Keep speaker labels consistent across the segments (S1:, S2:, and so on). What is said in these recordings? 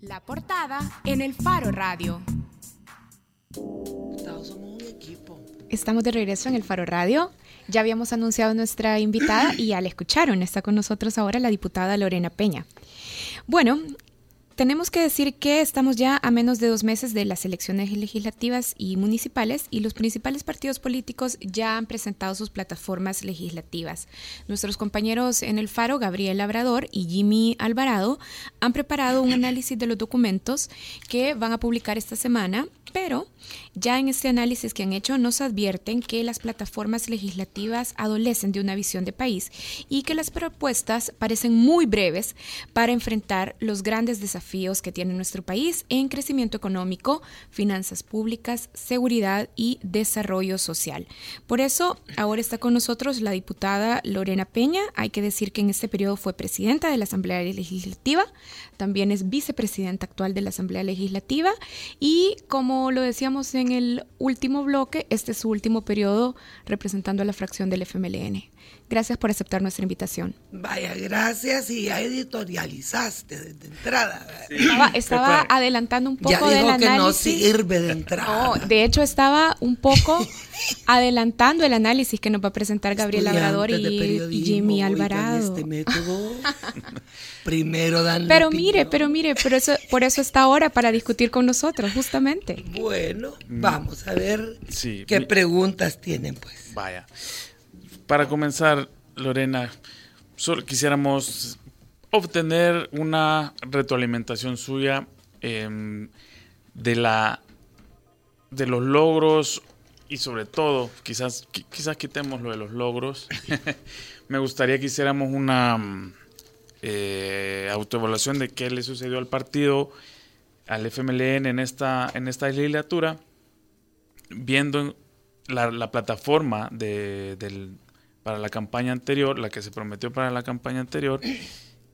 S1: La portada en el Faro Radio.
S2: Todos somos un equipo.
S1: Estamos de regreso en el Faro Radio. Ya habíamos anunciado nuestra invitada y ya la escucharon. Está con nosotros ahora la diputada Lorena Peña. Bueno, tenemos que decir que estamos ya a menos de dos meses de las elecciones legislativas y municipales y los principales partidos políticos ya han presentado sus plataformas legislativas. Nuestros compañeros en el Faro, Gabriel Labrador y Jimmy Alvarado, han preparado un análisis de los documentos que van a publicar esta semana pero ya en este análisis que han hecho nos advierten que las plataformas legislativas adolecen de una visión de país y que las propuestas parecen muy breves para enfrentar los grandes desafíos que tiene nuestro país en crecimiento económico, finanzas públicas, seguridad y desarrollo social. Por eso ahora está con nosotros la diputada Lorena Peña. Hay que decir que en este periodo fue presidenta de la Asamblea Legislativa, también es vicepresidenta actual de la Asamblea Legislativa y como lo decíamos en el último bloque, este es su último periodo representando a la fracción del FMLN. Gracias por aceptar nuestra invitación.
S2: Vaya, gracias y ya editorializaste desde entrada.
S1: Estaba, adelantando un poco
S2: ya
S1: dijo
S2: que no sirve de entrada.
S1: No, de hecho estaba un poco adelantando el análisis que nos va a presentar Gabriel Labrador y, Jimmy Alvarado.
S2: Este método. Primero dan
S1: Pero mire, pero mire, pero eso, por eso está ahora para discutir con nosotros, justamente.
S2: Bueno, mm. vamos a ver qué preguntas tienen, pues.
S3: Vaya. Para comenzar, Lorena, solo quisiéramos obtener una retroalimentación suya em, de la de los logros y sobre todo, quizás, quizás quitemos lo de los logros. Me gustaría que hiciéramos una eh, autoevaluación de qué le sucedió al partido, al FMLN en esta, en esta legislatura, viendo la, plataforma de, del, para la campaña anterior, la que se prometió para la campaña anterior,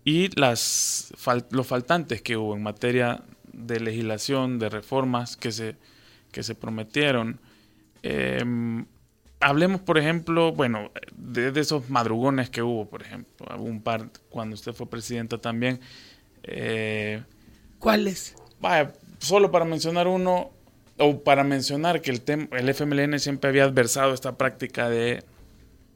S3: y las, los faltantes que hubo en materia de legislación, de reformas que se, que se prometieron. Em, hablemos, por ejemplo, bueno, de, esos madrugones que hubo, por ejemplo, un par cuando usted fue presidenta también. Eh,
S2: ¿Cuáles?
S3: Vaya, solo para mencionar uno, o para mencionar que el, el FMLN siempre había adversado esta práctica de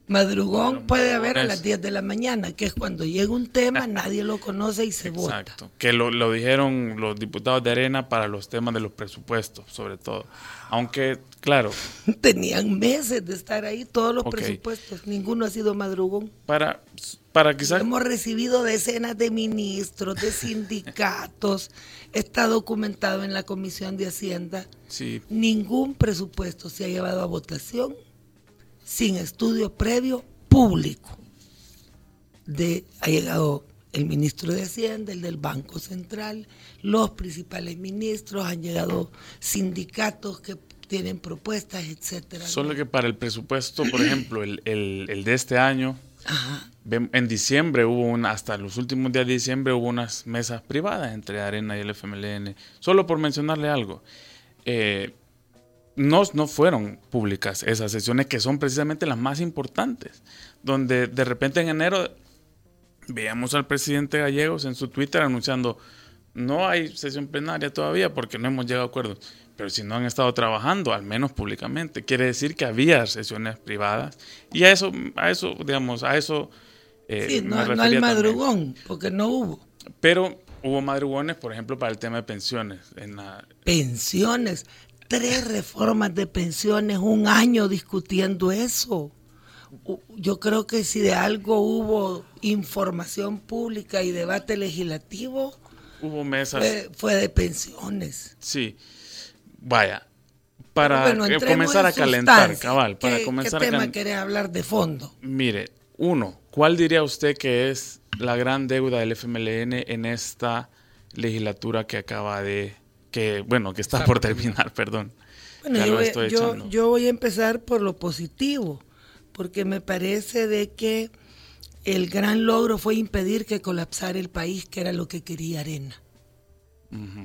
S2: Madrugón puede haber a las 10 de la mañana, que es cuando llega un tema, nadie lo conoce y se vota. Exacto,
S3: que lo, lo, dijeron los diputados de Arena para los temas de los presupuestos, sobre todo. Aunque, claro.
S2: Tenían meses de estar ahí, todos los presupuestos, ninguno ha sido madrugón.
S3: Para, para quizás...
S2: Hemos recibido decenas de ministros, de sindicatos, está documentado en la Comisión de Hacienda.
S3: Sí.
S2: Ningún presupuesto se ha llevado a votación sin estudio previo público. De, ha llegado el ministro de Hacienda, el del Banco Central, los principales ministros, han llegado sindicatos que tienen propuestas, etcétera.
S3: Solo que para el presupuesto, por ejemplo, el, de este año, en diciembre hubo una, hasta los últimos días de diciembre hubo unas mesas privadas entre Arena y el FMLN. Solo por mencionarle algo. Eh, no, no fueron públicas esas sesiones que son precisamente las más importantes, donde de repente en enero veíamos al presidente Gallegos en su Twitter anunciando no hay sesión plenaria todavía porque no hemos llegado a acuerdos, pero si no han estado trabajando, al menos públicamente, quiere decir que había sesiones privadas y a eso, a eso, digamos, a eso
S2: eh, sí, no, no al madrugón, porque no hubo.
S3: Pero hubo madrugones, por ejemplo, para el tema de pensiones. En la...
S2: Pensiones tres reformas de pensiones, un año discutiendo eso. Yo creo que si de algo hubo información pública y debate legislativo,
S3: hubo mesas.
S2: Fue, de pensiones.
S3: Sí. Vaya, para comenzar a calentar, cabal, para
S2: ¿Qué,
S3: comenzar
S2: ¿qué tema querés hablar de fondo?
S3: Mire, uno, ¿cuál diría usted que es la gran deuda del FMLN en esta legislatura que acaba de que bueno, que está por terminar, perdón.
S2: Bueno, yo, voy, a empezar por lo positivo, porque me parece de que el gran logro fue impedir que colapsara el país, que era lo que quería Arena.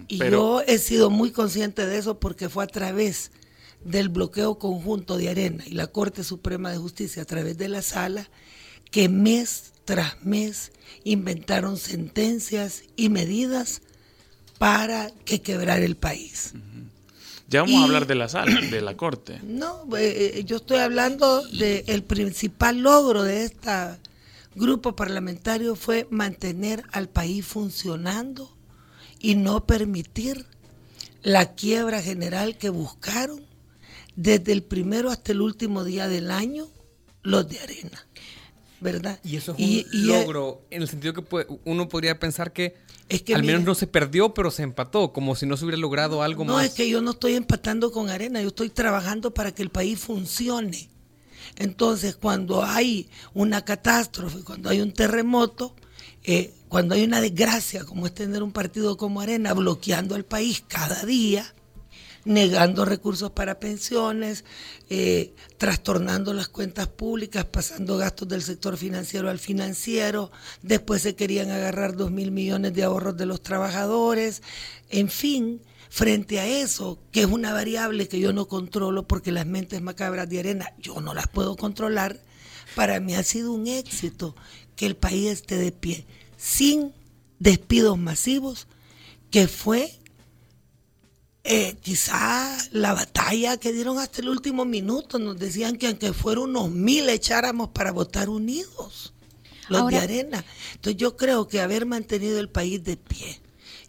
S2: y yo he sido muy consciente de eso porque fue a través del bloqueo conjunto de Arena y la Corte Suprema de Justicia a través de la sala que mes tras mes inventaron sentencias y medidas para que quebrar el país.
S3: Ya vamos a hablar de la sala, de la corte.
S2: No, eh, yo estoy hablando del principal logro de este grupo parlamentario fue mantener al país funcionando y no permitir la quiebra general que buscaron desde el primero hasta el último día del año los de arena. ¿Verdad?
S4: Y eso es un logro en el sentido que uno podría pensar que, al menos no se perdió, pero se empató, como si no se hubiera logrado algo más.
S2: No, es que yo no estoy empatando con arena, yo estoy trabajando para que el país funcione. Entonces, cuando hay una catástrofe, cuando hay un terremoto, eh, cuando hay una desgracia como es tener un partido como Arena bloqueando al país cada día, negando recursos para pensiones, eh, trastornando las cuentas públicas, pasando gastos del sector financiero al financiero, después se querían agarrar dos mil millones de ahorros de los trabajadores, en fin, frente a eso, que es una variable que yo no controlo porque las mentes macabras de arena yo no las puedo controlar, para mí ha sido un éxito que el país esté de pie, sin despidos masivos, que fue eh, quizá la batalla que dieron hasta el último minuto. Nos decían que aunque fuera unos mil echáramos para votar unidos, los de arena. Entonces yo creo que haber mantenido el país de pie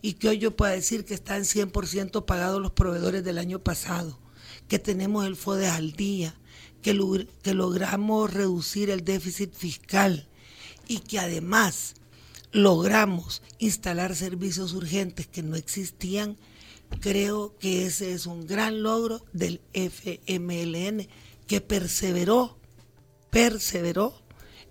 S2: y que hoy yo pueda decir que están 100% pagados los proveedores del año pasado, que tenemos el FODE al día, que, que logramos reducir el déficit fiscal y que además logramos instalar servicios urgentes que no existían, creo que ese es un gran logro del FMLN que perseveró, perseveró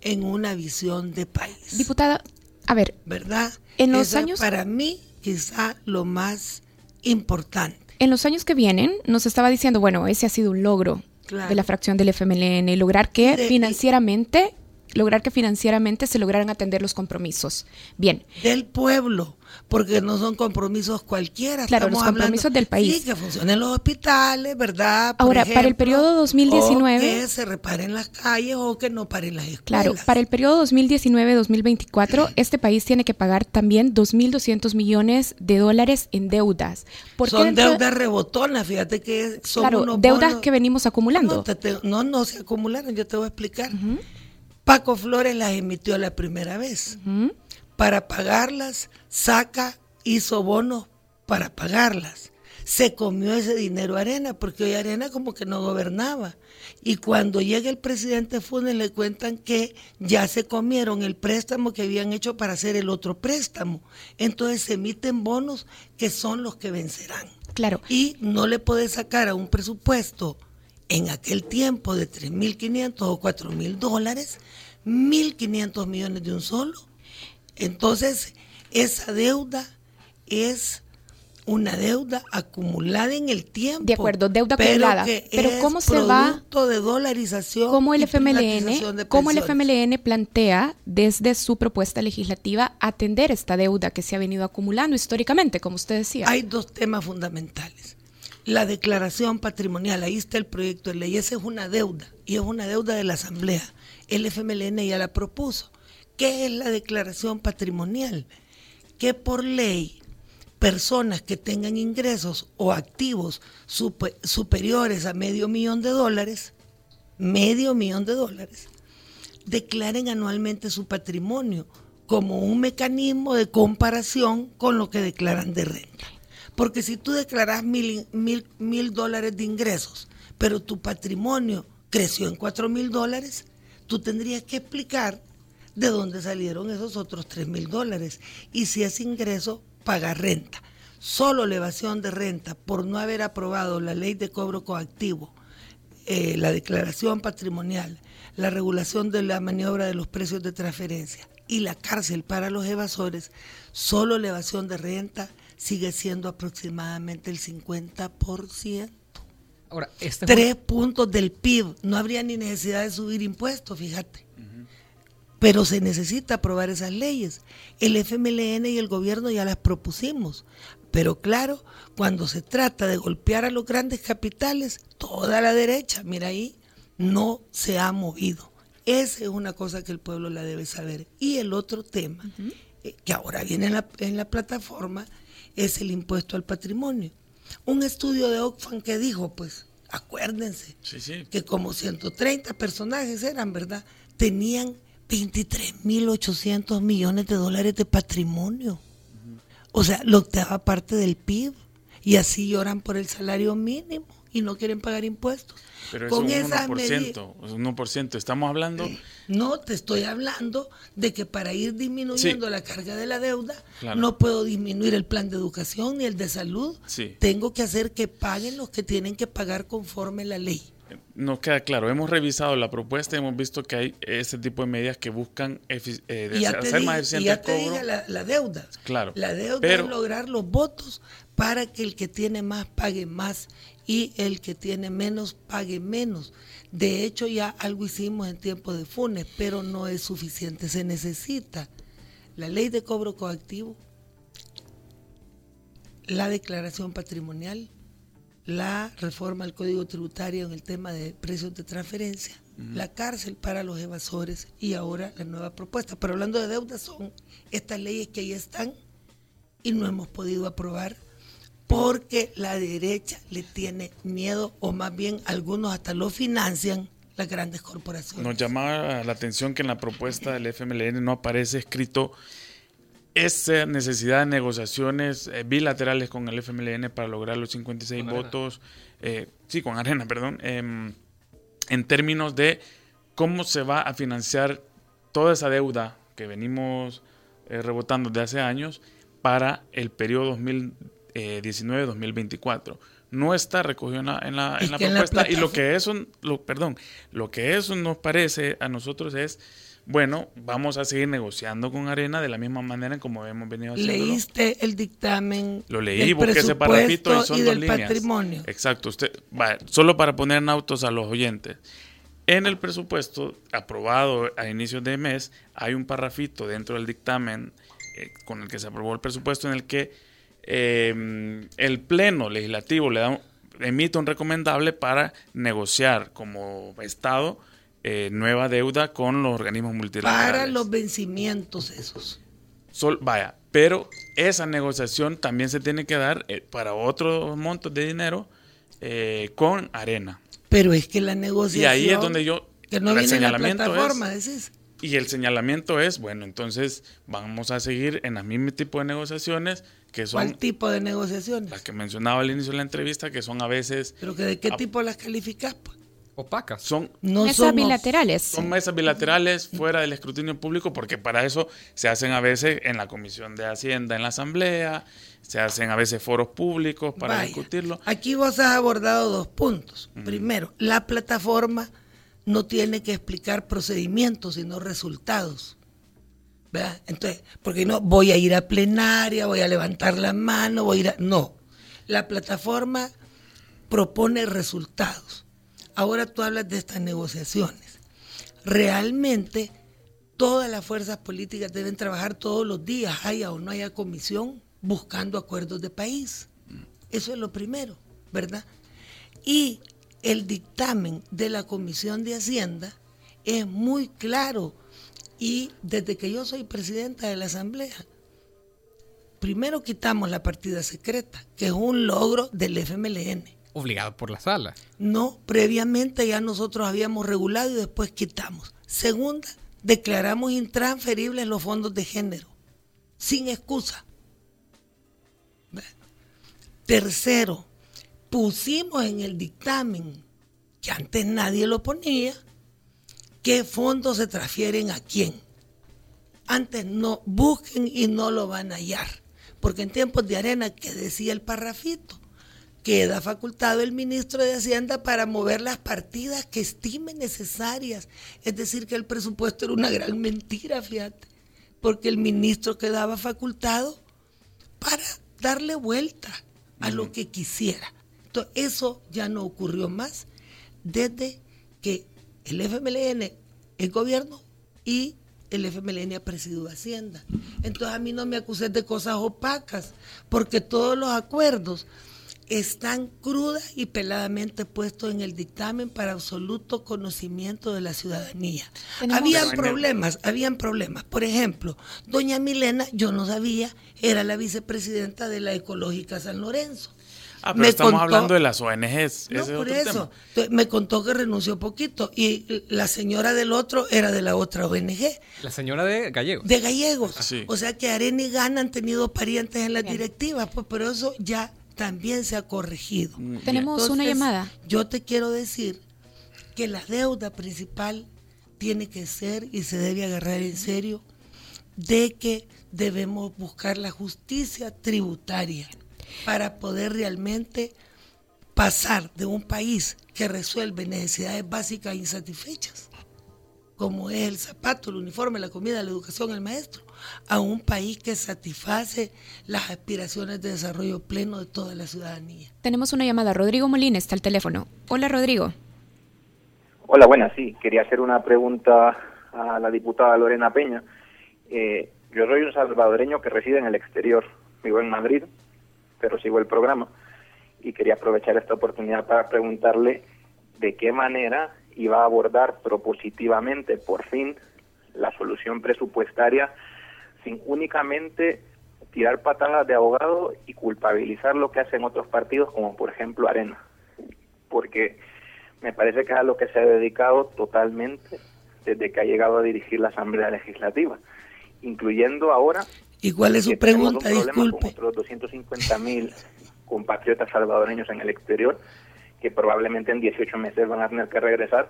S2: en una visión de país.
S1: Diputada, a ver,
S2: ¿verdad? En los años para mí quizá lo más importante.
S1: En los años que vienen nos estaba diciendo, bueno, ese ha sido un logro de la fracción del FMLN, lograr que financieramente lograr que financieramente se lograran atender los compromisos. Bien.
S2: Del pueblo, porque no son compromisos cualquiera.
S1: Claro, los compromisos del país.
S2: Sí, que funcionen los hospitales, ¿verdad?
S1: Ahora, para el periodo 2019...
S2: que se reparen las calles o que no paren las escuelas.
S1: Claro, para el periodo 2019-2024, este país tiene que pagar también 2.200 millones de dólares en deudas.
S2: son deudas rebotonas, fíjate que son
S1: claro, deudas que venimos acumulando.
S2: No, no, se acumularon, yo te voy a explicar. Paco Flores las emitió la primera vez. Para pagarlas, saca, hizo bonos para pagarlas. Se comió ese dinero Arena, porque hoy Arena como que no gobernaba. Y cuando llega el presidente Funes le cuentan que ya se comieron el préstamo que habían hecho para hacer el otro préstamo. Entonces se emiten bonos que son los que vencerán.
S1: Claro.
S2: Y no le puede sacar a un presupuesto en aquel tiempo de 3.500 o 4.000 dólares, 1.500 millones de un solo. Entonces, esa deuda es una deuda acumulada en el tiempo.
S1: De acuerdo, deuda acumulada. Pero cómo se va
S2: de dolarización
S1: cómo el FMLN, cómo el FMLN plantea desde su propuesta legislativa atender esta deuda que se ha venido acumulando históricamente, como usted decía.
S2: Hay dos temas fundamentales la declaración patrimonial, ahí está el proyecto de ley, esa es una deuda y es una deuda de la Asamblea. El FMLN ya la propuso. ¿Qué es la declaración patrimonial? Que por ley personas que tengan ingresos o activos superiores a medio millón de dólares, medio millón de dólares, declaren anualmente su patrimonio como un mecanismo de comparación con lo que declaran de renta. Porque si tú declaras mil, mil, mil dólares de ingresos, pero tu patrimonio creció en cuatro mil dólares, tú tendrías que explicar de dónde salieron esos otros tres mil dólares. Y si ese ingreso paga renta. Solo elevación de renta por no haber aprobado la ley de cobro coactivo, eh, la declaración patrimonial, la regulación de la maniobra de los precios de transferencia y la cárcel para los evasores, solo elevación de renta sigue siendo aproximadamente el 50%. Ahora, este Tres puntos del PIB. No habría ni necesidad de subir impuestos, fíjate. Pero se necesita aprobar esas leyes. El FMLN y el gobierno ya las propusimos. Pero claro, cuando se trata de golpear a los grandes capitales, toda la derecha, mira ahí, no se ha movido. Esa es una cosa que el pueblo la debe saber. Y el otro tema, eh, que ahora viene en la, en la plataforma, es el impuesto al patrimonio. Un estudio de Oxfam que dijo, pues, acuérdense, que como 130 personajes eran, ¿verdad? Tenían 23.800 millones de dólares de patrimonio. O sea, la octava parte del PIB. Y así lloran por el salario mínimo y no quieren pagar impuestos.
S3: Pero Con es un 1%, es un 1%. Estamos hablando...
S2: No, te estoy hablando de que para ir disminuyendo la carga de la deuda, no puedo disminuir el plan de educación ni el de salud. Tengo que hacer que paguen los que tienen que pagar conforme la ley.
S3: No queda claro. Hemos revisado la propuesta y hemos visto que hay ese tipo de medidas que buscan eh, hacer más eficiente
S2: y ya te Dije la, deuda.
S3: Claro.
S2: La deuda es lograr los votos para que el que tiene más pague más y el que tiene menos pague menos. De hecho, ya algo hicimos en tiempo de Funes, pero no es suficiente. Se necesita la ley de cobro coactivo, la declaración patrimonial, la reforma al Código Tributario en el tema de precios de transferencia, la cárcel para los evasores y ahora la nueva propuesta. Pero hablando de deuda, son estas leyes que ahí están y no hemos podido aprobar porque la derecha le tiene miedo o más bien algunos hasta lo financian las grandes corporaciones.
S3: Nos llama la atención que en la propuesta del FMLN no aparece escrito esa necesidad de negociaciones eh, bilaterales con el FMLN para lograr los 56 votos, eh, sí, con Arena, perdón, em, en términos de cómo se va a financiar toda esa deuda que venimos eh, rebotando de hace años para el periodo 2019-2024. No está recogido en la, en la, propuesta y lo que eso, lo, perdón, lo que eso nos parece a nosotros es bueno, vamos a seguir negociando con Arena de la misma manera como hemos venido haciendo.
S2: ¿Leíste el dictamen?
S3: Lo leí, busqué ese parrafito y son dos líneas.
S2: Patrimonio.
S3: Exacto. Usted, solo para poner en autos a los oyentes. En el presupuesto aprobado a inicios de mes hay un parrafito dentro del dictamen eh, con el que se aprobó el presupuesto en el que em, el Pleno Legislativo le da emite un recomendable para negociar como Estado eh, nueva deuda con los organismos multilaterales.
S2: Para los vencimientos esos.
S3: Sol, vaya, pero esa negociación también se tiene que dar eh, para otros montos de dinero eh, con arena.
S2: Pero es que la negociación... Y
S3: ahí es donde yo...
S2: Que no viene la plataforma, decís.
S3: Y el señalamiento es, bueno, entonces vamos a seguir en el mismo tipo de negociaciones que son...
S2: ¿Cuál tipo de negociaciones?
S3: Las que mencionaba al inicio de la entrevista, que son a veces...
S2: ¿Pero que de qué tipo las calificas? Pues?
S4: opacas.
S3: Son
S1: mesas bilaterales.
S3: Son mesas bilaterales fuera del escrutinio público porque para eso se hacen a veces en la Comisión de Hacienda, en la Asamblea, se hacen a veces foros públicos para discutirlo.
S2: Aquí vos has abordado dos puntos. Primero, la plataforma no tiene que explicar procedimientos, sino resultados. ¿verdad? Entonces, porque no voy a ir a plenaria, voy a levantar la mano, voy a ir a... No, la plataforma propone resultados Ahora tú hablas de estas negociaciones. Realmente todas las fuerzas políticas deben trabajar todos los días, haya o no haya comisión, buscando acuerdos de país. Eso es lo primero, ¿verdad? Y el dictamen de la Comisión de Hacienda es muy claro. Y desde que yo soy presidenta de la Asamblea, primero quitamos la partida secreta, que es un logro del FMLN
S4: obligado por la sala.
S2: No, previamente ya nosotros habíamos regulado y después quitamos. Segunda, declaramos intransferibles los fondos de género, sin excusa. Tercero, pusimos en el dictamen, que antes nadie lo ponía, qué fondos se transfieren a quién. Antes no, busquen y no lo van a hallar. Porque en tiempos de arena, que decía el parrafito, queda facultado el ministro de Hacienda para mover las partidas que estime necesarias. Es decir, que el presupuesto era una gran mentira, fíjate, porque el ministro quedaba facultado para darle vuelta a lo que quisiera. Eso ya no ocurrió más desde que el FMLN es gobierno y el FMLN ha presidido Hacienda. Entonces a mí no me acuses de cosas opacas, porque todos los acuerdos están crudas y peladamente puestos en el dictamen para absoluto conocimiento de la ciudadanía. Habían problemas, habían problemas. Por ejemplo, doña Milena, yo no sabía, era la vicepresidenta de la Ecológica San Lorenzo.
S3: Ah, pero estamos hablando de las ONGs.
S2: No, por eso. Me contó que renunció poquito y la señora del otro era de la otra ONG.
S4: La señora de Gallegos.
S2: De Gallegos. O sea que Arena y Gana han tenido parientes en la directiva, pues pero eso ya también se ha corregido.
S1: Tenemos una llamada.
S2: Yo te quiero decir que la deuda principal tiene que ser y se debe agarrar en serio de que debemos buscar la justicia tributaria para poder realmente pasar de un país que resuelve necesidades básicas insatisfechas, como es el zapato, el uniforme, la comida, la educación, el maestro, a un país que satisface las aspiraciones de desarrollo pleno de toda la ciudadanía.
S1: Tenemos una llamada. Rodrigo Molina está al teléfono. Hola, Rodrigo.
S5: Hola, buenas, sí. Quería hacer una pregunta a la diputada Lorena Peña. Eh, yo soy un salvadoreño que reside en el exterior. Vivo en Madrid, pero sigo el programa. Y quería aprovechar esta oportunidad para preguntarle de qué manera iba a abordar propositivamente, por fin, la solución presupuestaria sin únicamente tirar patadas de abogado y culpabilizar lo que hacen otros partidos, como por ejemplo Arena. Porque me parece que es a lo que se ha dedicado totalmente desde que ha llegado a dirigir la Asamblea Legislativa, incluyendo ahora...
S2: ¿Y cuál es su pregunta? Disculpe. Con
S5: otros 250 mil compatriotas salvadoreños en el exterior, que probablemente en 18 meses van a tener que regresar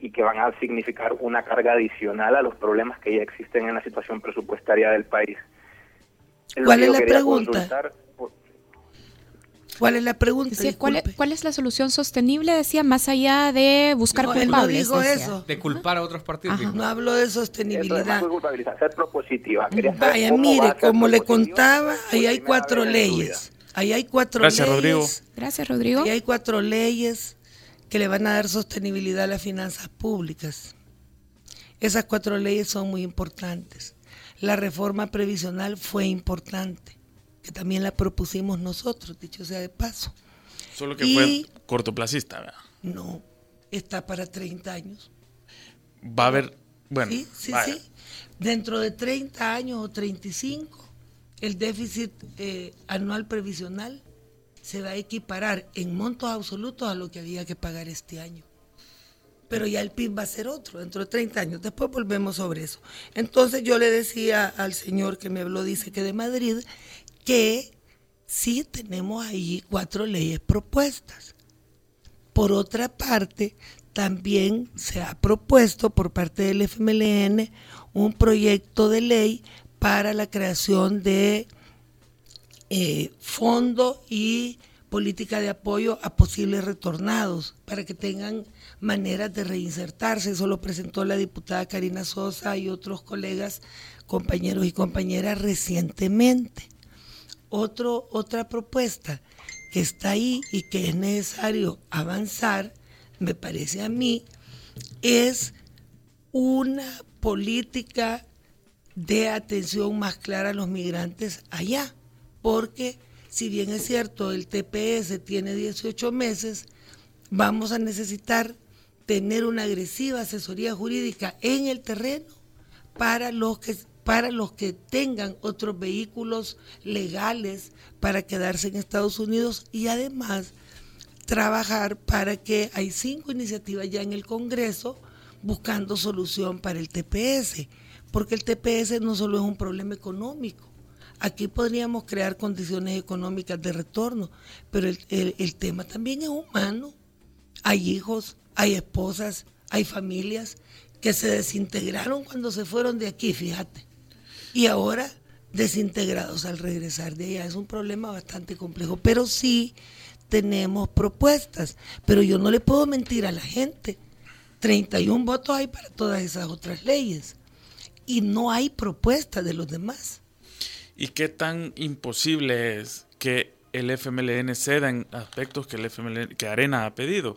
S5: y que van a significar una carga adicional a los problemas que ya existen en la situación presupuestaria del país.
S2: ¿Cuál es la pregunta? ¿Cuál es la pregunta?
S1: ¿cuál, es, la solución sostenible? Decía, más allá de buscar culpables.
S2: No eso.
S4: De culpar a otros partidos.
S2: No hablo de sostenibilidad.
S5: ser propositiva.
S2: Vaya, mire, como le contaba, ahí hay cuatro leyes. Ahí hay cuatro
S3: Gracias,
S2: leyes.
S3: Rodrigo.
S1: Gracias, Rodrigo.
S2: Ahí hay cuatro leyes que le van a dar sostenibilidad a las finanzas públicas. Esas cuatro leyes son muy importantes. La reforma previsional fue importante, que también la propusimos nosotros, dicho sea de paso.
S3: Solo que fue cortoplacista, ¿verdad?
S2: No, está para 30 años.
S3: Va a haber, bueno,
S2: sí, sí, sí. Dentro de 30 años o 35, el déficit eh, anual previsional se va a equiparar en montos absolutos a lo que había que pagar este año. Pero ya el PIB va a ser otro dentro de 30 años. Después volvemos sobre eso. Entonces yo le decía al señor que me habló, dice que de Madrid, que sí tenemos ahí cuatro leyes propuestas. Por otra parte, también se ha propuesto por parte del FMLN un proyecto de ley para la creación de eh, fondo y política de apoyo a posibles retornados para que tengan maneras de reinsertarse. Eso lo presentó la diputada Karina Sosa y otros colegas, compañeros y compañeras recientemente. Otro, otra propuesta que está ahí y que es necesario avanzar, me parece a mí, es una política de atención más clara a los migrantes allá. Porque si bien es cierto, el TPS tiene 18 meses, vamos a necesitar tener una agresiva asesoría jurídica en el terreno para los que para los que tengan otros vehículos legales para quedarse en Estados Unidos y además trabajar para que hay cinco iniciativas ya en el Congreso buscando solución para el TPS, porque el TPS no solo es un problema económico, Aquí podríamos crear condiciones económicas de retorno, pero el, tema también es humano. Hay hijos, hay esposas, hay familias que se desintegraron cuando se fueron de aquí, fíjate. Y ahora desintegrados al regresar de allá. Es un problema bastante complejo, pero sí tenemos propuestas. Pero yo no le puedo mentir a la gente. 31 votos hay para todas esas otras leyes. Y no hay propuestas de los demás
S3: y qué tan imposible es que el FMLN ceda en aspectos que, el FMLN, que Arena ha pedido.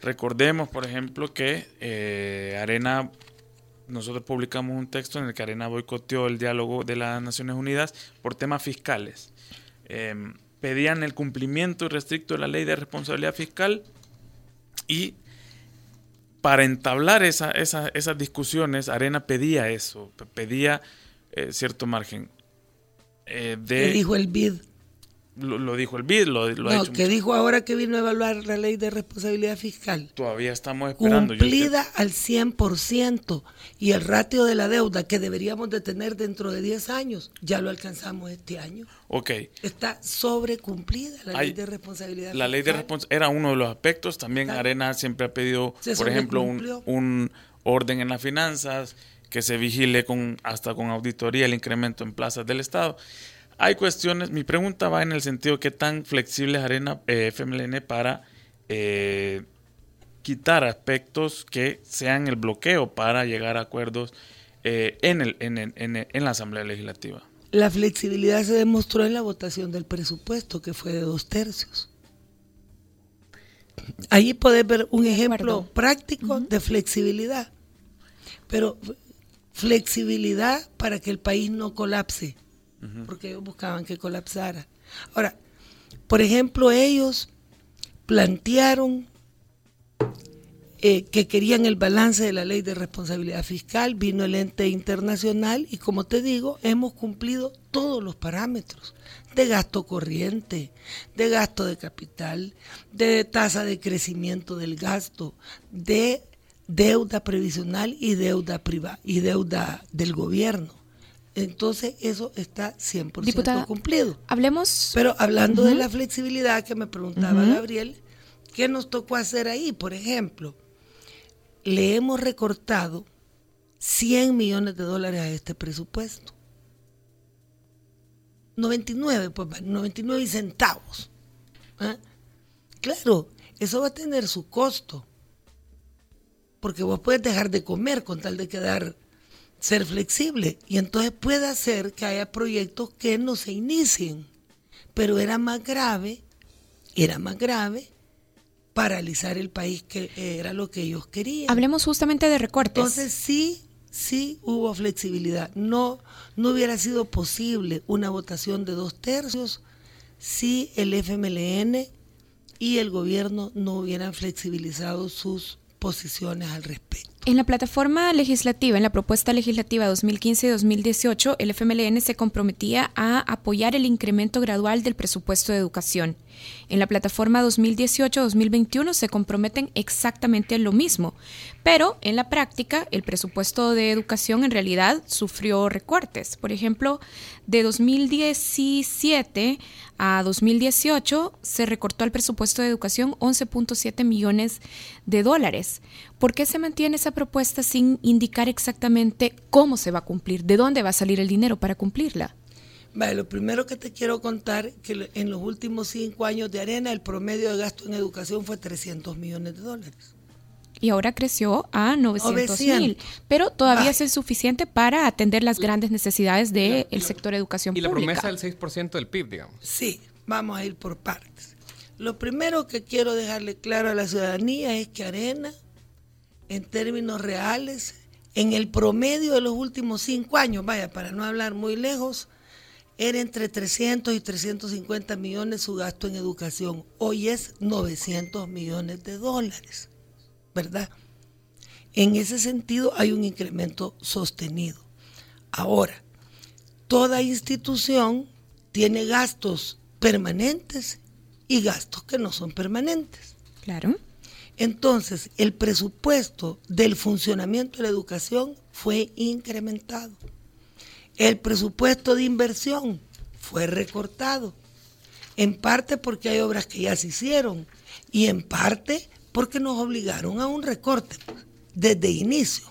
S3: Recordemos, por ejemplo, que eh, Arena, nosotros publicamos un texto en el que Arena boicoteó el diálogo de las Naciones Unidas por temas fiscales. Em, pedían el cumplimiento irrestricto de la ley de responsabilidad fiscal y para entablar esa, esas discusiones, Arena pedía eso, pedía eh, cierto margen.
S2: Eh, de, dijo el BID?
S3: Lo, dijo el BID, lo, lo
S2: no, que dijo ahora que vino a evaluar la ley de responsabilidad fiscal.
S3: Todavía estamos esperando.
S2: Cumplida al 100% y el ratio de la deuda que deberíamos de tener dentro de 10 años, ya lo alcanzamos este año.
S3: Ok.
S2: Está sobrecumplida la ley de responsabilidad
S3: la fiscal. La ley de responsabilidad era uno de los aspectos. También Arena siempre ha pedido, por ejemplo, un, un orden en las finanzas, que se vigile con hasta con auditoría el incremento en plazas del Estado. Hay cuestiones, mi pregunta va en el sentido qué tan flexible es Arena eh, FMLN para eh, quitar aspectos que sean el bloqueo para llegar a acuerdos eh, en, el, en, en, en, la Asamblea Legislativa.
S2: La flexibilidad se demostró en la votación del presupuesto, que fue de dos tercios. Ahí podés ver un ejemplo práctico de flexibilidad. Pero flexibilidad para que el país no colapse porque ellos buscaban que colapsara. Ahora, por ejemplo, ellos plantearon eh, que querían el balance de la ley de responsabilidad fiscal, vino el ente internacional y como te digo, hemos cumplido todos los parámetros de gasto corriente, de gasto de capital, de tasa de crecimiento del gasto, de deuda previsional y deuda privada y deuda del gobierno. Entonces eso está 100% cumplido.
S1: Hablemos.
S2: Pero hablando de la flexibilidad que me preguntaba Gabriel, ¿qué nos tocó hacer ahí? Por ejemplo, le hemos recortado 100 millones de dólares a este presupuesto. 99, pues 99 centavos. ¿ah? Claro, eso va a tener su costo. Porque vos puedes dejar de comer con tal de quedar ser flexible y entonces puede hacer que haya proyectos que no se inicien. Pero era más grave, era más grave paralizar el país que era lo que ellos querían.
S1: Hablemos justamente de recortes.
S2: Entonces sí, sí hubo flexibilidad. No, no hubiera sido posible una votación de dos tercios si el FMLN y el gobierno no hubieran flexibilizado sus posiciones al respecto.
S1: En la plataforma legislativa, en la propuesta legislativa 2015-2018, el FMLN se comprometía a apoyar el incremento gradual del presupuesto de educación. En la plataforma 2018-2021 se comprometen exactamente lo mismo, pero en la práctica el presupuesto de educación en realidad sufrió recortes. Por ejemplo, de 2017 a 2018 se recortó el presupuesto de educación 11.7 millones de dólares. ¿Por qué se mantiene esa propuesta sin indicar exactamente cómo se va a cumplir? ¿De dónde va a salir el dinero para cumplirla?
S2: Vale, lo primero que te quiero contar es que en los últimos cinco años de Arena el promedio de gasto en educación fue 300 millones de dólares.
S1: Y ahora creció a 900 mil, pero todavía es suficiente para atender las grandes necesidades del sector educación pública.
S4: Y la promesa del 6% del PIB, digamos.
S2: Sí, vamos a ir por partes. Lo primero que quiero dejarle claro a la ciudadanía es que Arena, en términos reales, en el promedio de los últimos cinco años, vaya, para no hablar muy lejos, era entre 300 y 350 millones su gasto en educación. Hoy es 900 millones de dólares, ¿verdad? En ese sentido hay un incremento sostenido. Ahora, toda institución tiene gastos permanentes y gastos que no son permanentes.
S1: Claro.
S2: Entonces, el presupuesto del funcionamiento de la educación fue incrementado. El presupuesto de inversión fue recortado, en parte porque hay obras que ya se hicieron y en parte porque nos obligaron a un recorte desde inicio.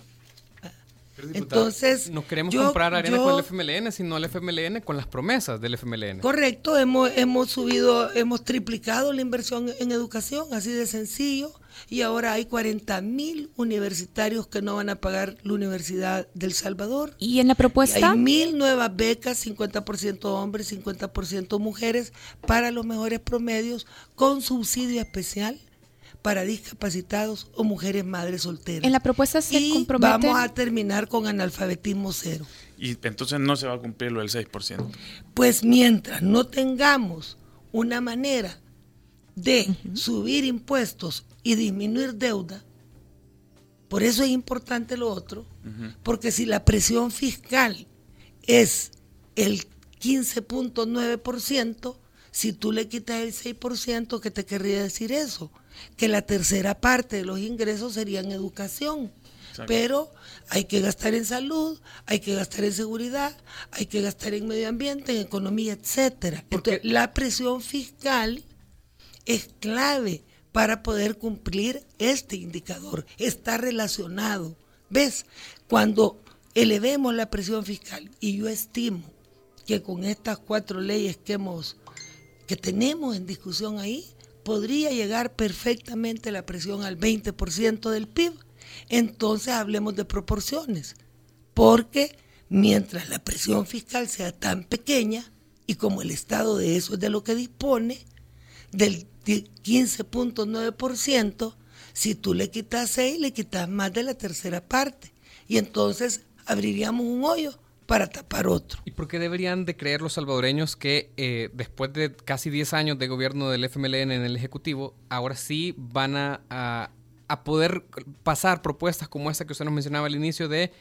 S2: Entonces,
S4: no queremos comprar arena con el FMLN, sino el FMLN con las promesas del FMLN.
S2: Correcto, hemos, hemos subido, hemos triplicado la inversión en educación, así de sencillo, y ahora hay 40 mil universitarios que no van a pagar la Universidad del Salvador.
S1: ¿Y en la propuesta?
S2: hay mil nuevas becas, 50% hombres, 50% mujeres, para los mejores promedios, con subsidio especial para discapacitados o mujeres madres solteras.
S1: En la propuesta se
S2: y vamos a terminar con analfabetismo cero.
S3: Y entonces no se va a cumplir lo del 6%.
S2: Pues mientras no tengamos una manera de subir impuestos y disminuir deuda, por eso es importante lo otro, porque si la presión fiscal es el 15.9%, si tú le quitas el 6%, ¿qué te querría decir eso? Que la tercera parte de los ingresos serían educación. Pero hay que gastar en salud, hay que gastar en seguridad, hay que gastar en medio ambiente, en economía, etcétera. Porque la presión fiscal es clave para poder cumplir este indicador. Está relacionado. ¿Ves? Cuando elevemos la presión fiscal, y yo estimo que con estas cuatro leyes que hemos que tenemos en discusión ahí, podría llegar perfectamente la presión al 20% del PIB. Entonces hablemos de proporciones, porque mientras la presión fiscal sea tan pequeña, y como el Estado de eso es de lo que dispone, del 15.9%, si tú le quitas 6, le quitas más de la tercera parte. Y entonces abriríamos un hoyo para tapar otro.
S4: ¿Y por qué deberían de creer los salvadoreños que eh, después de casi 10 años de gobierno del FMLN en el Ejecutivo, ahora sí van a, a, poder pasar propuestas como esta que usted nos mencionaba al inicio de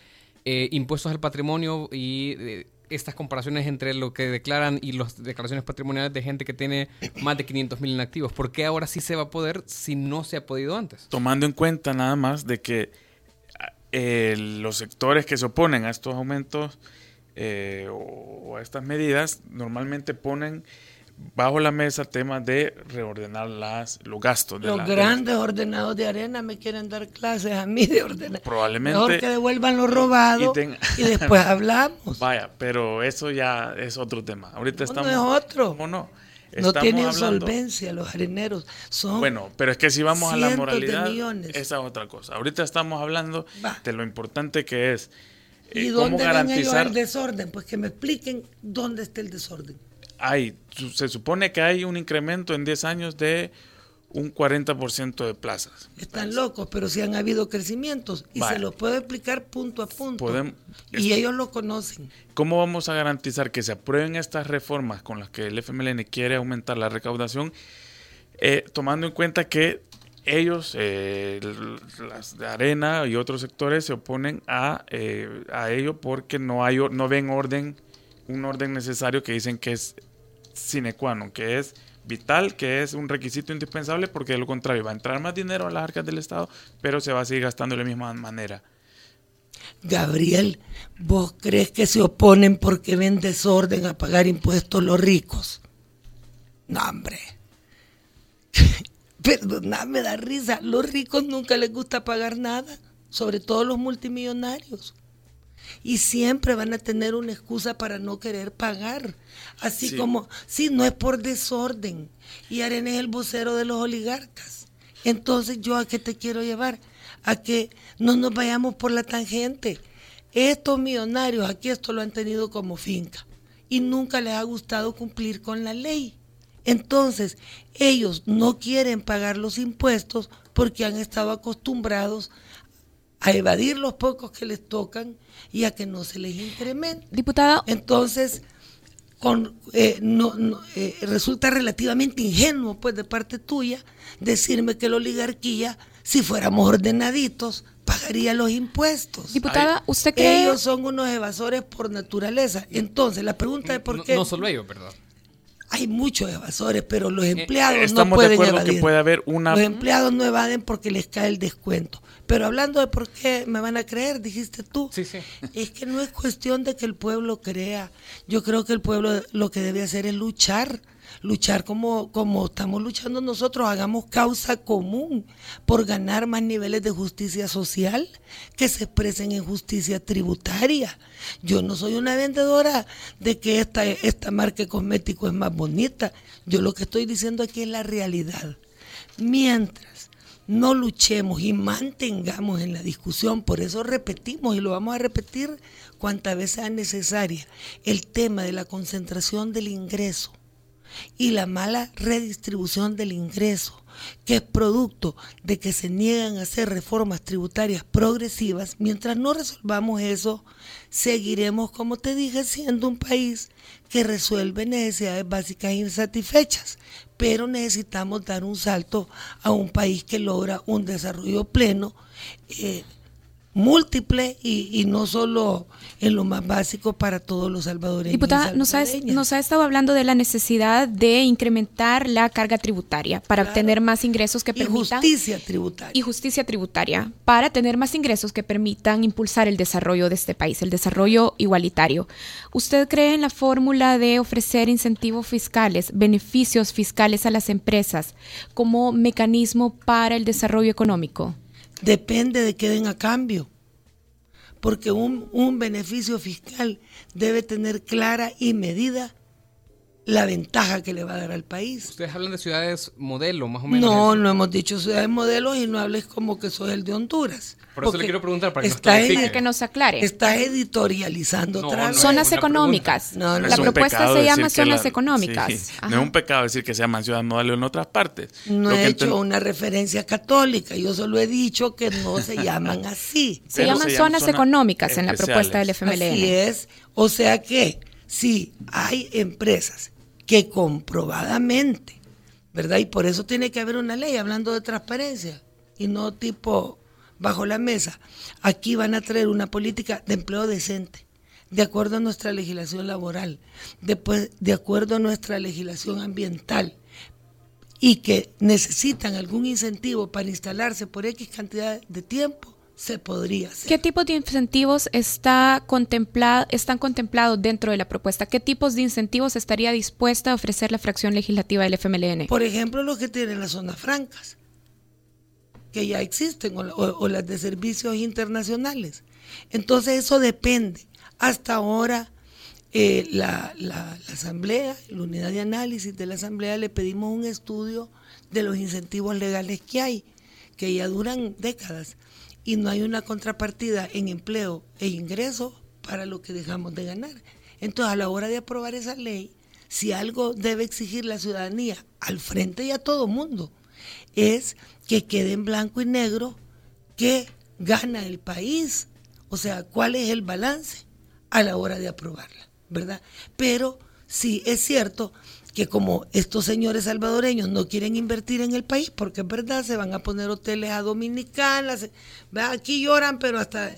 S4: eh, impuestos al patrimonio y eh, estas comparaciones entre lo que declaran y las declaraciones patrimoniales de gente que tiene más de 500 mil inactivos. ¿Por qué ahora sí se va a poder si no se ha podido antes?
S3: Tomando en cuenta nada más de que eh, los sectores que se oponen a estos aumentos eh, o, a estas medidas normalmente ponen bajo la mesa temas de reordenar las, los gastos.
S2: los grandes ordenados de arena me quieren dar clases a mí de ordenar.
S3: Probablemente.
S2: Mejor que devuelvan lo robado y, después hablamos.
S3: Vaya, pero eso ya es otro tema. Ahorita estamos.
S2: No es otro.
S3: ¿Cómo no?
S2: no tienen solvencia los areneros. Son
S3: bueno, pero es que si vamos a la moralidad, esa es otra cosa. Ahorita estamos hablando de lo importante que es.
S2: ¿Y eh, dónde cómo garantizar el desorden? Pues que me expliquen dónde está el desorden
S3: hay, se supone que hay un incremento en 10 años de un 40% de plazas.
S2: Están locos, pero sí han habido crecimientos y se los puedo explicar punto a punto. y ellos lo conocen.
S3: ¿Cómo vamos a garantizar que se aprueben estas reformas con las que el FMLN quiere aumentar la recaudación, eh, tomando en cuenta que ellos, eh, las de Arena y otros sectores, se oponen a, eh, a ello porque no, hay, no ven orden, un orden necesario que dicen que es sine qua non, que es vital, que es un requisito indispensable, porque de lo contrario va a entrar más dinero a las arcas del Estado, pero se va a seguir gastando de la misma manera.
S2: Gabriel, ¿vos crees que se oponen porque ven desorden a pagar impuestos los ricos? No, hombre. Perdona, me da risa. Los ricos nunca les gusta pagar nada, sobre todo los multimillonarios y siempre van a tener una excusa para no querer pagar. Así como, si no es por desorden. Y Arena es el vocero de los oligarcas. Entonces, ¿yo a qué te quiero llevar? A que no nos vayamos por la tangente. Estos millonarios aquí esto lo han tenido como finca y nunca les ha gustado cumplir con la ley. Entonces, ellos no quieren pagar los impuestos porque han estado acostumbrados a evadir los pocos que les tocan y a que no se les incremente.
S1: Diputada.
S2: Entonces, con, eh, no, eh, resulta relativamente ingenuo pues de parte tuya decirme que la oligarquía, si fuéramos ordenaditos, pagaría los impuestos.
S1: Diputada, ¿usted cree?
S2: Ellos son unos evasores por naturaleza. Entonces, la pregunta es por qué...
S4: No, solo ellos, ¿verdad?
S2: Hay muchos evasores, pero los eh, empleados no pueden evadir.
S3: Que puede haber una...
S2: Los empleados no evaden porque les cae el descuento. Pero hablando de por qué me van a creer, dijiste tú.
S4: Sí, sí.
S2: Es que no es cuestión de que el pueblo crea. Yo creo que el pueblo lo que debe hacer es luchar. Luchar como, como estamos luchando nosotros, hagamos causa común por ganar más niveles de justicia social que se expresen en justicia tributaria. Yo no soy una vendedora de que esta, esta marca cosmético es más bonita. Yo lo que estoy diciendo aquí es la realidad. Mientras no luchemos y mantengamos en la discusión, por eso repetimos y lo vamos a repetir cuantas veces sea necesaria, el tema de la concentración del ingreso y la mala redistribución del ingreso, que es producto de que se niegan a hacer reformas tributarias progresivas, mientras no resolvamos eso, seguiremos, como te dije, siendo un país que resuelve necesidades básicas insatisfechas, pero necesitamos dar un salto a un país que logra un desarrollo pleno. Eh, múltiple y, no solo en lo más básico para todos los salvadoreños.
S1: Diputada, nos ha, nos ha, estado hablando de la necesidad de incrementar la carga tributaria para obtener más ingresos que permitan...
S2: Y justicia tributaria.
S1: Y justicia tributaria, para tener más ingresos que permitan impulsar el desarrollo de este país, el desarrollo igualitario. ¿Usted cree en la fórmula de ofrecer incentivos fiscales, beneficios fiscales a las empresas como mecanismo para el desarrollo económico?
S2: Depende de qué den a cambio. Porque un, un beneficio fiscal debe tener clara y medida la ventaja que le va a dar al país.
S4: Ustedes hablan de ciudades modelo, más o menos.
S2: No, no hemos dicho ciudades modelo y no hables como que soy el de Honduras.
S4: Por eso le quiero preguntar para que,
S1: nos, que nos aclare.
S2: Está editorializando
S1: otra zonas económicas. la propuesta se llama zonas económicas.
S3: no es un pecado decir que se llaman ciudades modelo en otras partes.
S2: No he hecho una referencia católica, yo solo he dicho que no se llaman así.
S1: Se llaman zonas económicas en la propuesta del FMLN.
S2: Así es. O sea que si hay empresas que comprobadamente, ¿verdad? Y por eso tiene que haber una ley hablando de transparencia y no tipo bajo la mesa. Aquí van a traer una política de empleo decente, de acuerdo a nuestra legislación laboral, después de acuerdo a nuestra legislación ambiental y que necesitan algún incentivo para instalarse por X cantidad de tiempo, se podría hacer.
S1: ¿Qué tipo de incentivos está contemplado, están contemplados dentro de la propuesta? ¿Qué tipos de incentivos estaría dispuesta a ofrecer la fracción legislativa del FMLN?
S2: Por ejemplo, los que tienen las zonas francas, que ya existen, o, las de servicios internacionales. Entonces eso depende. Hasta ahora eh, la, la Asamblea, la unidad de análisis de la Asamblea, le pedimos un estudio de los incentivos legales que hay, que ya duran décadas y no hay una contrapartida en empleo e ingreso para lo que dejamos de ganar. Entonces, a la hora de aprobar esa ley, si algo debe exigir la ciudadanía al frente y a todo mundo, es que quede en blanco y negro qué gana el país, o sea, cuál es el balance a la hora de aprobarla, ¿verdad? Pero sí es cierto que como estos señores salvadoreños no quieren invertir en el país, porque es verdad, se van a poner hoteles a dominicanas, aquí lloran, pero hasta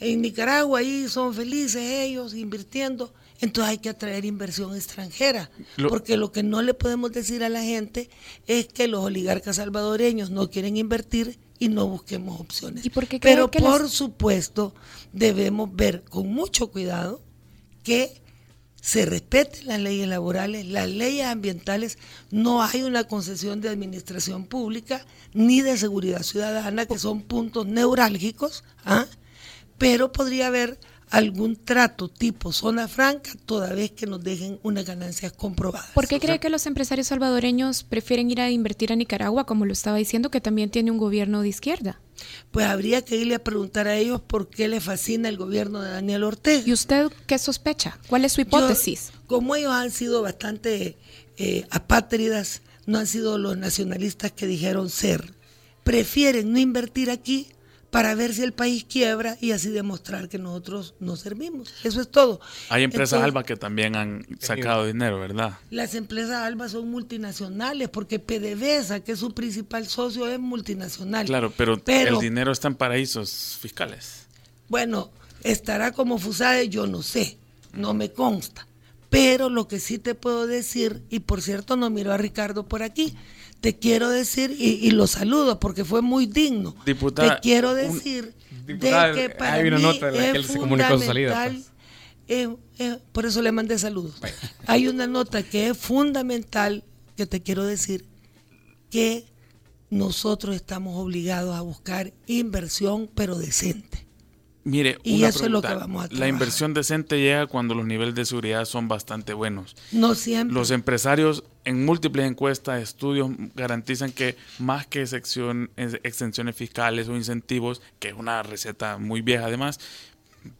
S2: en Nicaragua ahí son felices ellos invirtiendo, entonces hay que atraer inversión extranjera, porque lo que no le podemos decir a la gente es que los oligarcas salvadoreños no quieren invertir y no busquemos opciones. Pero por supuesto debemos ver con mucho cuidado que se respeten las leyes laborales, las leyes ambientales, no hay una concesión de administración pública ni de seguridad ciudadana, que son puntos neurálgicos, ¿ah? pero podría haber algún trato tipo zona franca toda vez que nos dejen unas ganancias comprobadas.
S1: ¿Por qué cree que los empresarios salvadoreños prefieren ir a invertir a Nicaragua, como lo estaba diciendo, que también tiene un gobierno de izquierda?
S2: Pues habría que irle a preguntar a ellos por qué les fascina el gobierno de Daniel Ortega.
S1: ¿Y usted qué sospecha? ¿Cuál es su hipótesis?
S2: como ellos han sido bastante eh, apátridas, no han sido los nacionalistas que dijeron ser, prefieren no invertir aquí para ver si el país quiebra y así demostrar que nosotros no servimos. Eso es todo.
S3: Hay empresas ALBA que también han sacado dinero, ¿verdad?
S2: Las empresas ALBA son multinacionales porque PDVSA, que es su principal socio, es multinacional.
S3: Claro, pero, el dinero está en paraísos fiscales.
S2: Bueno, estará como FUSADE, yo no sé, no me consta. Pero lo que sí te puedo decir, y por cierto no miro a Ricardo por aquí, te quiero decir, y, lo saludo porque fue muy digno.
S3: Diputada,
S2: te quiero decir de que para hay una mí nota en la que él se comunicó su salida. Pues. Eh, eh, por eso le mandé saludos. Hay una nota que es fundamental que te quiero decir que nosotros estamos obligados a buscar inversión pero decente.
S3: Mire, y eso es lo que vamos a La inversión decente llega cuando los niveles de seguridad son bastante buenos.
S2: No siempre.
S3: Los empresarios en múltiples encuestas, estudios garantizan que más que exenciones fiscales o incentivos, que es una receta muy vieja además,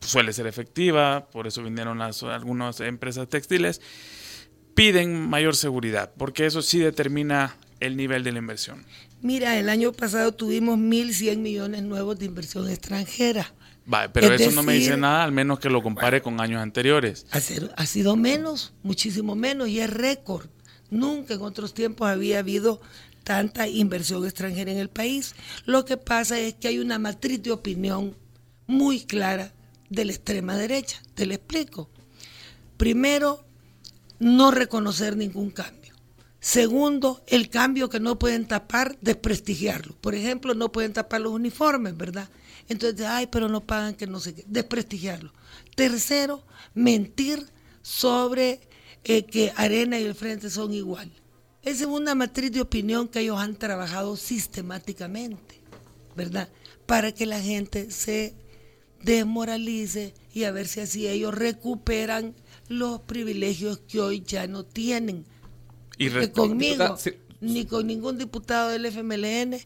S3: suele ser efectiva, por eso vinieron las, algunas empresas textiles, piden mayor seguridad, porque eso sí determina el nivel de la inversión?
S2: Mira, el año pasado tuvimos 1.100 millones nuevos de inversión extranjera.
S3: Pero eso no me dice nada, al menos que lo compare con años anteriores.
S2: Ha sido menos, muchísimo menos, y es récord. Nunca en otros tiempos había habido tanta inversión extranjera en el país. Lo que pasa es que hay una matriz de opinión muy clara de la extrema derecha. Te lo explico. Primero, no reconocer ningún cambio. Segundo, el cambio que no pueden tapar, desprestigiarlo. Por ejemplo, no pueden tapar los uniformes, ¿verdad? Entonces, ay, pero no pagan que no sé qué, desprestigiarlo. Tercero, mentir sobre eh, que Arena y el Frente son iguales. Esa es una matriz de opinión que ellos han trabajado sistemáticamente, ¿verdad? Para que la gente se desmoralice y a ver si así ellos recuperan los privilegios que hoy ya no tienen. Y conmigo, ni con ningún diputado del FMLN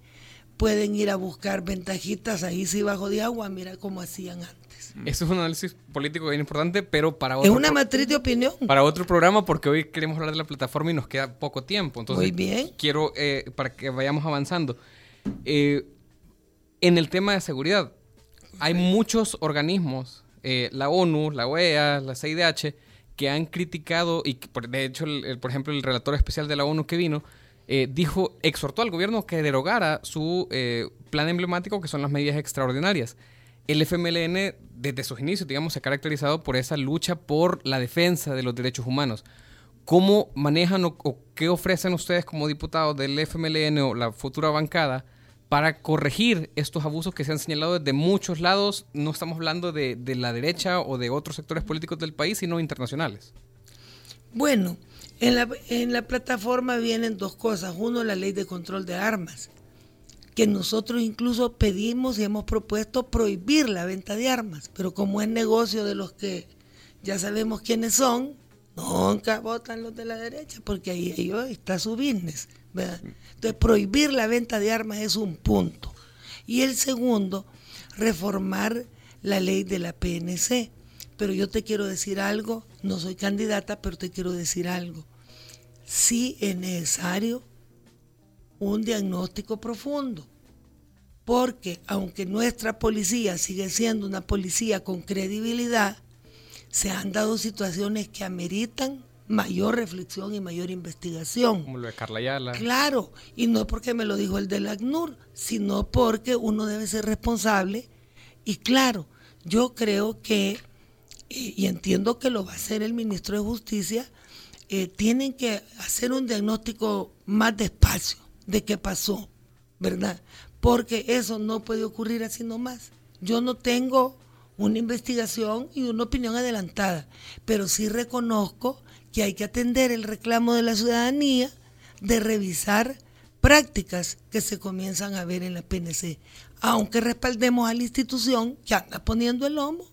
S2: pueden ir a buscar ventajitas ahí sí bajo de agua, mira cómo hacían antes.
S4: Eso es un análisis político bien importante, pero para
S2: otro... Es una matriz de opinión.
S4: Para otro programa, porque hoy queremos hablar de la plataforma y nos queda poco tiempo. Entonces,
S2: Muy bien.
S4: Quiero, eh, para que vayamos avanzando. Eh, en el tema de seguridad, hay muchos organismos, eh, la ONU, la OEA, la CIDH, que han criticado, y de hecho, por ejemplo, el relator especial de la ONU que vino, dijo, exhortó al gobierno que derogara su plan emblemático, que son las medidas extraordinarias el FMLN desde sus inicios, digamos, se ha caracterizado por esa lucha por la defensa de los derechos humanos. ¿Cómo manejan o, qué ofrecen ustedes como diputados del FMLN o la futura bancada para corregir estos abusos que se han señalado desde muchos lados? No estamos hablando de, la derecha o de otros sectores políticos del país, sino internacionales.
S2: Bueno, en la, en la plataforma vienen dos cosas. Uno, la ley de control de armas que nosotros incluso pedimos y hemos propuesto prohibir la venta de armas, pero como es negocio de los que ya sabemos quiénes son, nunca votan los de la derecha, porque ahí ellos está su business. Entonces, prohibir la venta de armas es un punto. Y el segundo, reformar la ley de la PNC. Pero yo te quiero decir algo, no soy candidata, pero te quiero decir algo. Sí es necesario un diagnóstico profundo. Porque aunque nuestra policía sigue siendo una policía con credibilidad, se han dado situaciones que ameritan mayor reflexión y mayor investigación.
S4: Como lo de Carla Ayala.
S2: Claro, y no porque me lo dijo el del ACNUR, sino porque uno debe ser responsable. Y claro, yo creo que, y entiendo que lo va a hacer el ministro de Justicia, eh, tienen que hacer un diagnóstico más despacio de qué pasó, ¿verdad? Porque eso no puede ocurrir así nomás. Yo no tengo una investigación y una opinión adelantada, pero sí reconozco que hay que atender el reclamo de la ciudadanía de revisar prácticas que se comienzan a ver en la PNC, aunque respaldemos a la institución que anda poniendo el lomo,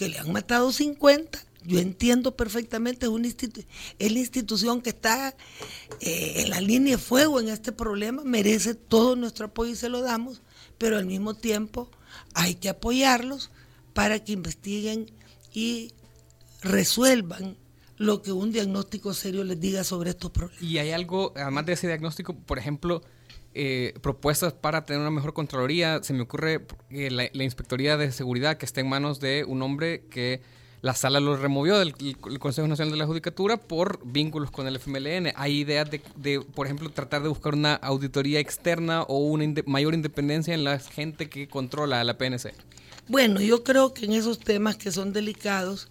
S2: que le han matado 50 yo entiendo perfectamente, es, una es la institución que está eh, en la línea de fuego en este problema, merece todo nuestro apoyo y se lo damos, pero al mismo tiempo hay que apoyarlos para que investiguen y resuelvan lo que un diagnóstico serio les diga sobre estos problemas.
S4: Y hay algo, además de ese diagnóstico, por ejemplo, eh, propuestas para tener una mejor Contraloría. Se me ocurre eh, la Inspectoría de Seguridad que está en manos de un hombre que la sala lo removió del, Consejo Nacional de la Judicatura por vínculos con el FMLN. Hay ideas de, por ejemplo, tratar de buscar una auditoría externa o una mayor independencia en la gente que controla a la PNC.
S2: Bueno, yo creo que en esos temas que son delicados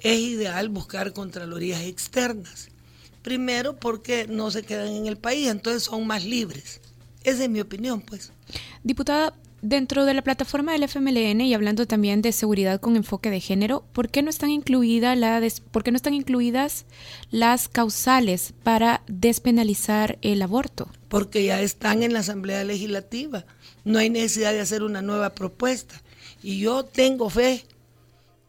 S2: es ideal buscar contralorías externas. Primero porque no se quedan en el país, entonces son más libres. Esa es mi opinión, pues.
S1: Diputada, Dentro de la plataforma del FMLN y hablando también de seguridad con enfoque de género, ¿por qué no están, incluida la ¿por qué no están incluidas las causales para despenalizar el aborto?
S2: Porque ya están en la Asamblea Legislativa. No hay necesidad de hacer una nueva propuesta. Y yo tengo fe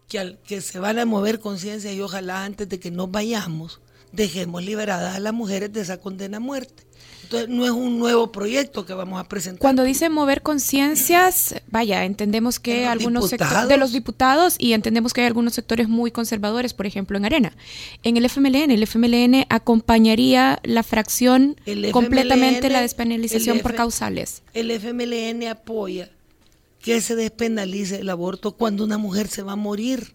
S2: que, al, que se van a mover conciencia y ojalá antes de que nos vayamos dejemos liberadas a las mujeres de esa condena a muerte. Entonces, no es un nuevo proyecto que vamos a presentar.
S1: Cuando dice mover conciencias, vaya, entendemos que algunos sectores de los diputados y entendemos que hay algunos sectores muy conservadores, por ejemplo, en Arena. En el FMLN, el FMLN acompañaría la fracción completamente la despenalización por causales.
S2: El FMLN apoya que se despenalice el aborto cuando una mujer se va a morir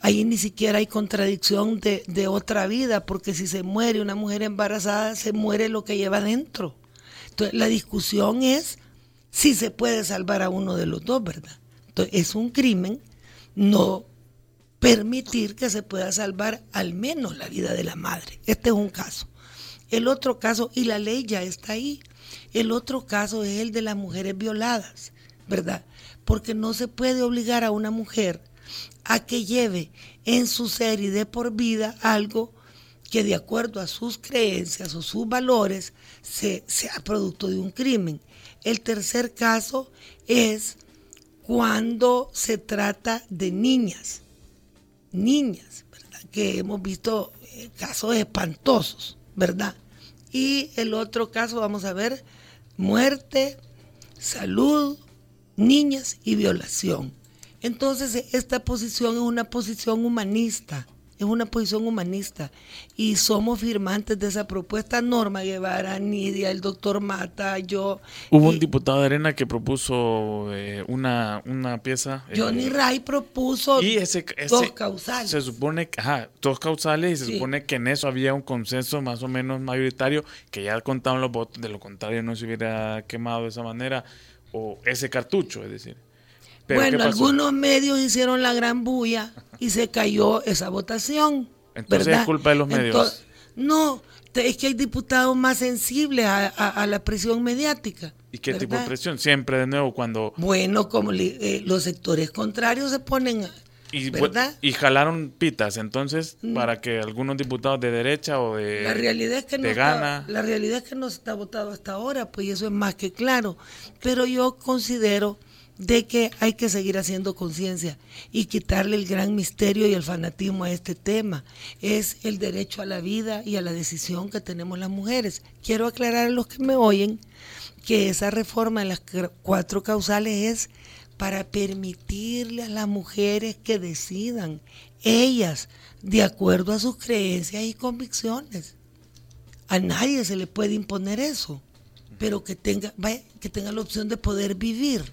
S2: ahí ni siquiera hay contradicción de, otra vida, porque si se muere una mujer embarazada, se muere lo que lleva dentro. Entonces, la discusión es si se puede salvar a uno de los dos, ¿verdad? Entonces, es un crimen no permitir que se pueda salvar al menos la vida de la madre. Este es un caso. El otro caso, y la ley ya está ahí, el otro caso es el de las mujeres violadas, ¿verdad? Porque no se puede obligar a una mujer a que lleve en su ser y de por vida algo que de acuerdo a sus creencias o sus valores sea producto de un crimen. El tercer caso es cuando se trata de niñas, niñas, ¿verdad? Que hemos visto eh, casos espantosos, ¿verdad? Y el otro caso, vamos a ver, muerte, salud, niñas y violación. Entonces, esta posición es una posición humanista, es una posición humanista. Y somos firmantes de esa propuesta. Norma Guevara, Nidia, el doctor Mata, yo.
S3: Hubo un diputado de Arena que propuso eh, una, una pieza.
S2: Johnny eh, Ray propuso y ese, dos causales.
S3: Se supone que, ajá, dos causales y se supone que en eso había un consenso más o menos mayoritario, que ya contaban los votos, de lo contrario no se hubiera quemado de esa manera, o ese cartucho, es decir
S2: bueno, algunos medios hicieron la gran bulla y se cayó esa votación.
S3: Entonces
S2: es
S3: culpa de los medios.
S2: no, es que hay diputados más sensibles a, la presión mediática.
S3: ¿Y qué tipo de presión? Siempre de nuevo cuando...
S2: Bueno, como eh, los sectores contrarios se ponen...
S3: Y, y jalaron pitas, entonces, mm. para que algunos diputados de derecha o de,
S2: la realidad es que no gana... la realidad es que no se está votado hasta ahora, pues eso es más que claro. Pero yo considero de que hay que seguir haciendo conciencia y quitarle el gran misterio y el fanatismo a este tema. Es el derecho a la vida y a la decisión que tenemos las mujeres. Quiero aclarar a los que me oyen que esa reforma de las cuatro causales es para permitirle a las mujeres que decidan, ellas, de acuerdo a sus creencias y convicciones. A nadie se le puede imponer eso, pero que tenga, que tenga la opción de poder vivir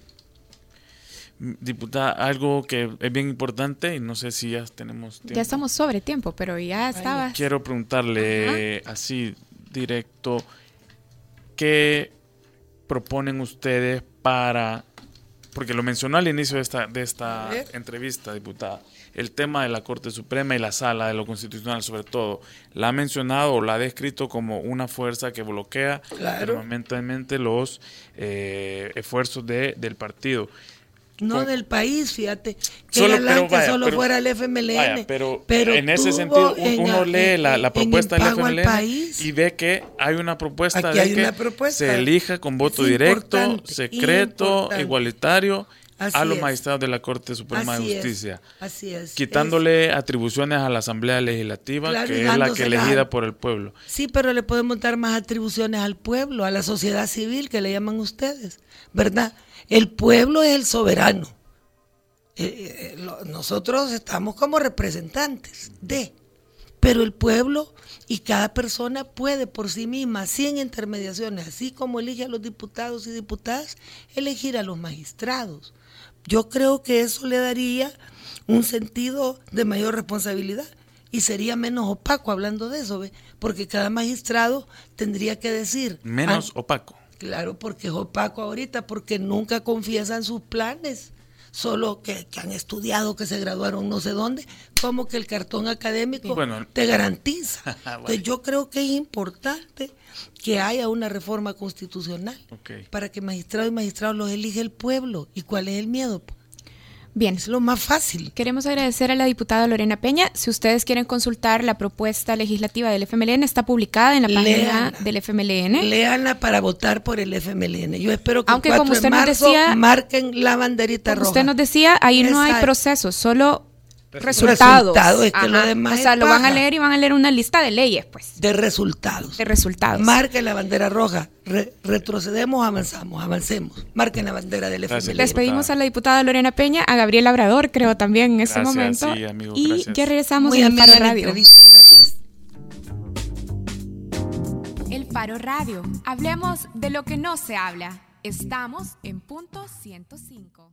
S3: Diputada, algo que es bien importante y no sé si ya tenemos tiempo.
S1: Ya estamos sobre tiempo, pero ya estaba.
S3: Quiero preguntarle así directo, ¿qué proponen ustedes para, porque lo mencionó al inicio de esta, de esta entrevista, diputada, el tema de la Corte Suprema y la Sala de lo Constitucional sobre todo, la ha mencionado o la ha descrito como una fuerza que bloquea permanentemente los eh, esfuerzos de, del partido.
S2: No del país, fíjate. Que solo, que solo fuera el FMLN.
S3: pero, en ese sentido, uno lee la, propuesta del FMLN y ve que hay una propuesta de que se elija con voto directo, secreto, igualitario a los magistrados de la Corte Suprema de Justicia.
S2: así es.
S3: Quitándole atribuciones a la Asamblea Legislativa, que es la que elegida por el pueblo.
S2: Sí, pero le podemos dar más atribuciones al pueblo, a la sociedad civil, que le llaman ustedes, ¿verdad? El pueblo es el soberano. Eh, eh, nosotros estamos como representantes de, pero el pueblo y cada persona puede por sí misma, sin intermediaciones, así como elige a los diputados y diputadas, elegir a los magistrados. Yo creo que eso le daría un sentido de mayor responsabilidad y sería menos opaco hablando de eso, porque cada magistrado tendría que decir...
S3: Menos opaco.
S2: Claro, porque es opaco ahorita, porque nunca confiesan sus planes, solo que, han estudiado, que se graduaron no sé dónde, como que el cartón académico te garantiza. Entonces yo creo que es importante que haya una reforma constitucional para que magistrados y magistrados los elige el pueblo. ¿Y cuál es el miedo?
S1: Bien.
S2: Es lo más fácil.
S1: Queremos agradecer a la diputada Lorena Peña. Si ustedes quieren consultar la propuesta legislativa del FMLN, está publicada en la página del FMLN.
S2: Leanla para votar por el FMLN. Yo espero que Aunque como usted nos decía, marquen la banderita roja.
S1: Usted nos decía, ahí no hay proceso, solo resultados.
S2: es que lo demás
S1: o sea, lo van a leer y van a leer una lista de leyes, pues.
S2: De resultados.
S1: De resultados.
S2: Marquen la bandera roja. retrocedemos, avanzamos, avancemos. Marquen la bandera del FMLN.
S1: Despedimos a la diputada Lorena Peña, a Gabriel Labrador, creo también en ese momento. y ya regresamos
S2: Muy
S1: en
S2: Faro Radio. Gracias.
S1: El Faro Radio. Hablemos de lo que no se habla. Estamos en punto 105.